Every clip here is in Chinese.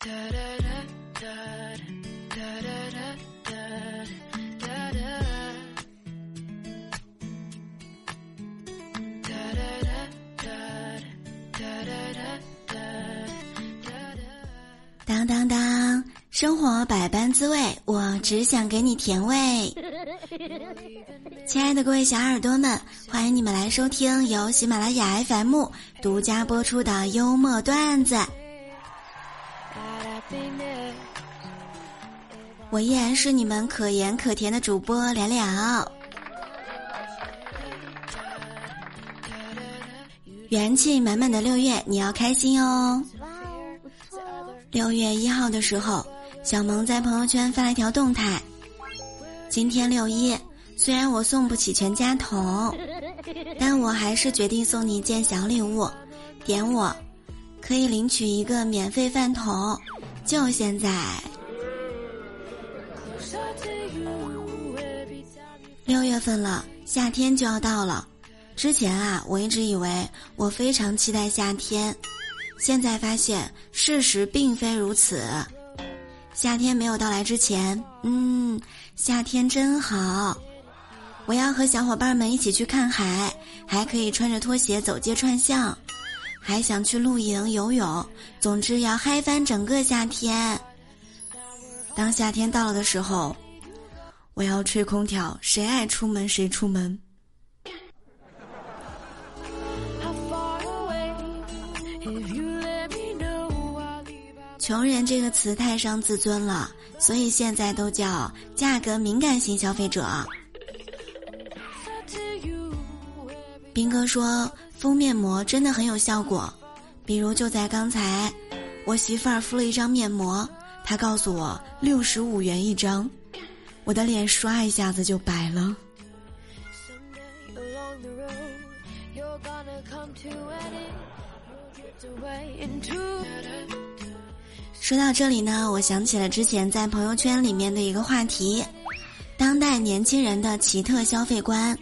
当当当，生活百般滋味，我只想给你甜味。亲爱的各位小耳朵们，欢迎你们来收听由喜马拉雅 FM 独家播出的幽默段子。我依然是你们可盐可甜的主播聊聊。元气满满的六月，你要开心哦！六月一号的时候，小萌在朋友圈发了一条动态：今天六一，虽然我送不起全家桶，但我还是决定送你一件小礼物，点我，可以领取一个免费饭桶，就现在。六月份了，夏天就要到了。之前啊，我一直以为我非常期待夏天。现在发现事实并非如此，夏天没有到来之前，嗯，夏天真好，我要和小伙伴们一起去看海，还可以穿着拖鞋走街串巷，还想去露营游泳，总之要嗨翻整个夏天。当夏天到了的时候，我要吹空调，谁爱出门谁出门。穷人这个词太伤自尊了，所以现在都叫价格敏感型消费者。斌哥说敷面膜真的很有效果，比如就在刚才，我媳妇儿敷了一张面膜，她告诉我六十五元一张，我的脸刷一下子就白了。说到这里呢，我想起了之前在朋友圈里面的一个话题：当代年轻人的奇特消费观。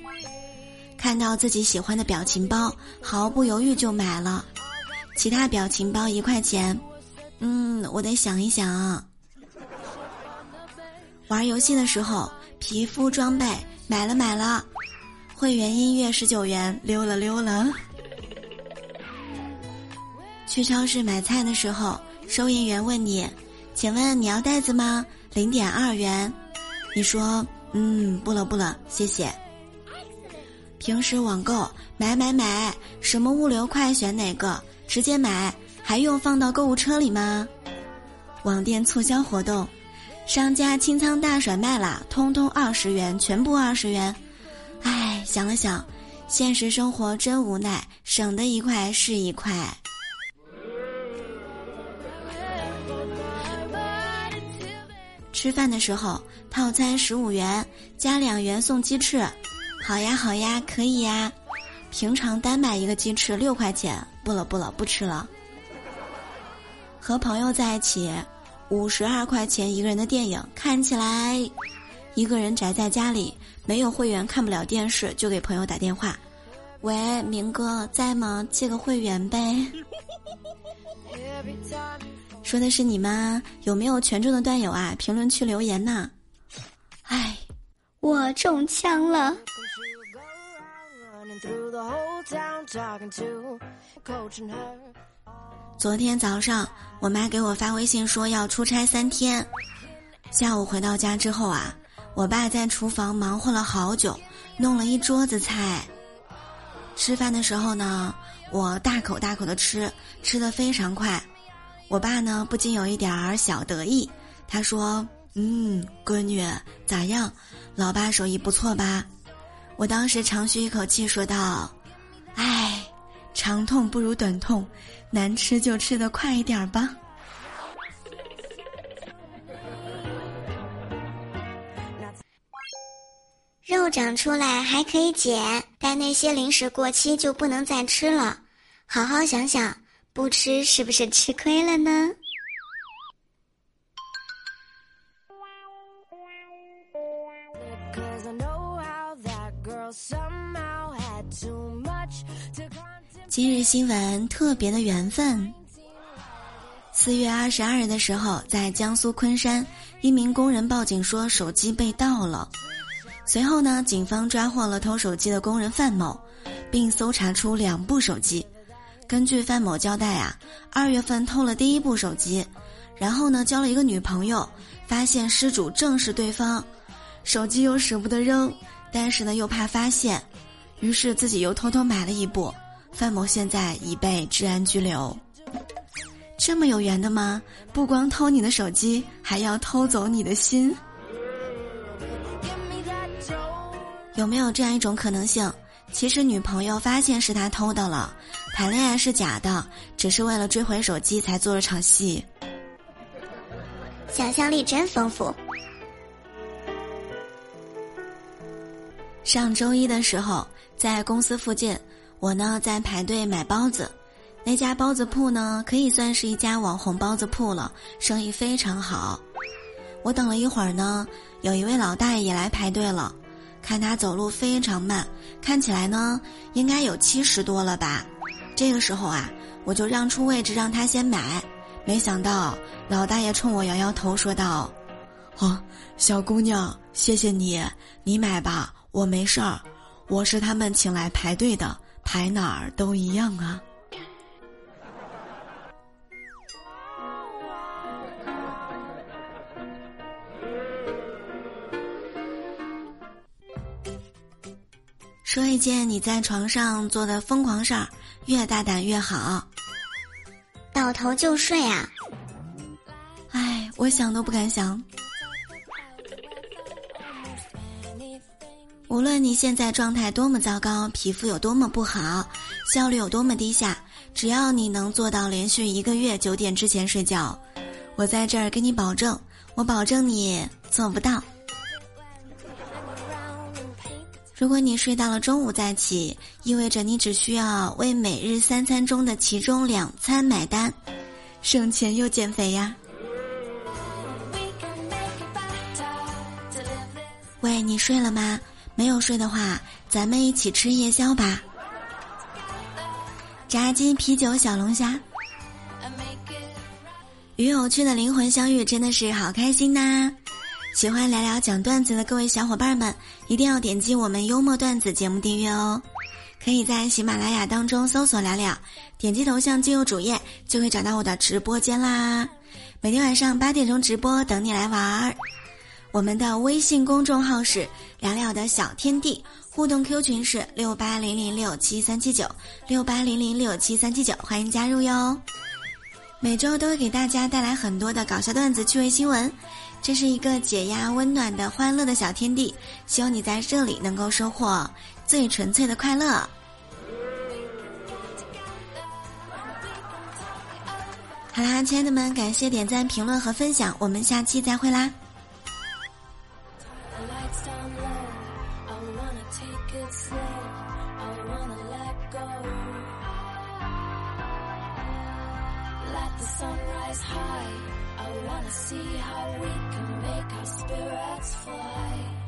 看到自己喜欢的表情包，毫不犹豫就买了。其他表情包一块钱，嗯，我得想一想。玩游戏的时候，皮肤装备买了买了，会员音乐十九元溜了溜了。去超市买菜的时候。收银员问你：“请问你要袋子吗？零点二元。”你说：“嗯，不了不了，谢谢。”平时网购买买买，什么物流快选哪个？直接买，还用放到购物车里吗？网店促销活动，商家清仓大甩卖啦，通通二十元，全部二十元。唉，想了想，现实生活真无奈，省的一块是一块。吃饭的时候，套餐十五元加两元送鸡翅，好呀好呀，可以呀。平常单买一个鸡翅六块钱，不了不了，不吃了。和朋友在一起，五十二块钱一个人的电影，看起来，一个人宅在家里，没有会员看不了电视，就给朋友打电话，喂，明哥在吗？借个会员呗。说的是你吗？有没有权重的段友啊？评论区留言呐！唉，我中枪了。昨天早上，我妈给我发微信说要出差三天。下午回到家之后啊，我爸在厨房忙活了好久，弄了一桌子菜。吃饭的时候呢，我大口大口的吃，吃的非常快。我爸呢，不禁有一点儿小得意。他说：“嗯，闺女咋样？老爸手艺不错吧？”我当时长吁一口气，说道：“，长痛不如短痛，难吃就吃的快一点吧。”肉长出来还可以减，但那些零食过期就不能再吃了。好好想想。不吃是不是吃亏了呢？今日新闻特别的缘分。四月二十二日的时候，在江苏昆山，一名工人报警说手机被盗了。随后呢，警方抓获了偷手机的工人范某，并搜查出两部手机。根据范某交代啊，二月份偷了第一部手机，然后呢交了一个女朋友，发现失主正是对方，手机又舍不得扔，但是呢又怕发现，于是自己又偷偷买了一部。范某现在已被治安拘留。这么有缘的吗？不光偷你的手机，还要偷走你的心。有没有这样一种可能性？其实女朋友发现是他偷的了，谈恋爱是假的，只是为了追回手机才做了场戏。想象力真丰富。上周一的时候，在公司附近，我呢在排队买包子，那家包子铺呢可以算是一家网红包子铺了，生意非常好。我等了一会儿呢，有一位老大爷也来排队了。看他走路非常慢，看起来呢应该有七十多了吧。这个时候啊，我就让出位置让他先买。没想到老大爷冲我摇摇头说道：“哦，小姑娘，谢谢你，你买吧，我没事儿。我是他们请来排队的，排哪儿都一样啊。”说一件你在床上做的疯狂事儿，越大胆越好。倒头就睡啊！哎，我想都不敢想。无论你现在状态多么糟糕，皮肤有多么不好，效率有多么低下，只要你能做到连续一个月九点之前睡觉，我在这儿给你保证，我保证你做不到。如果你睡到了中午再起，意味着你只需要为每日三餐中的其中两餐买单，省钱又减肥呀。喂，你睡了吗？没有睡的话，咱们一起吃夜宵吧。炸鸡、啤酒、小龙虾，与有趣的灵魂相遇，真的是好开心呐！喜欢聊聊讲段子的各位小伙伴们，一定要点击我们幽默段子节目订阅哦。可以在喜马拉雅当中搜索“聊聊”，点击头像进入主页，就会找到我的直播间啦。每天晚上八点钟直播，等你来玩儿。我们的微信公众号是“聊聊的小天地”，互动 Q 群是六八零零六七三七九六八零零六七三七九，欢迎加入哟。每周都会给大家带来很多的搞笑段子、趣味新闻。这是一个解压、温暖的、欢乐的小天地，希望你在这里能够收获最纯粹的快乐。好啦，亲爱的们，感谢点赞、评论和分享，我们下期再会啦！wanna see how we can make our spirits fly.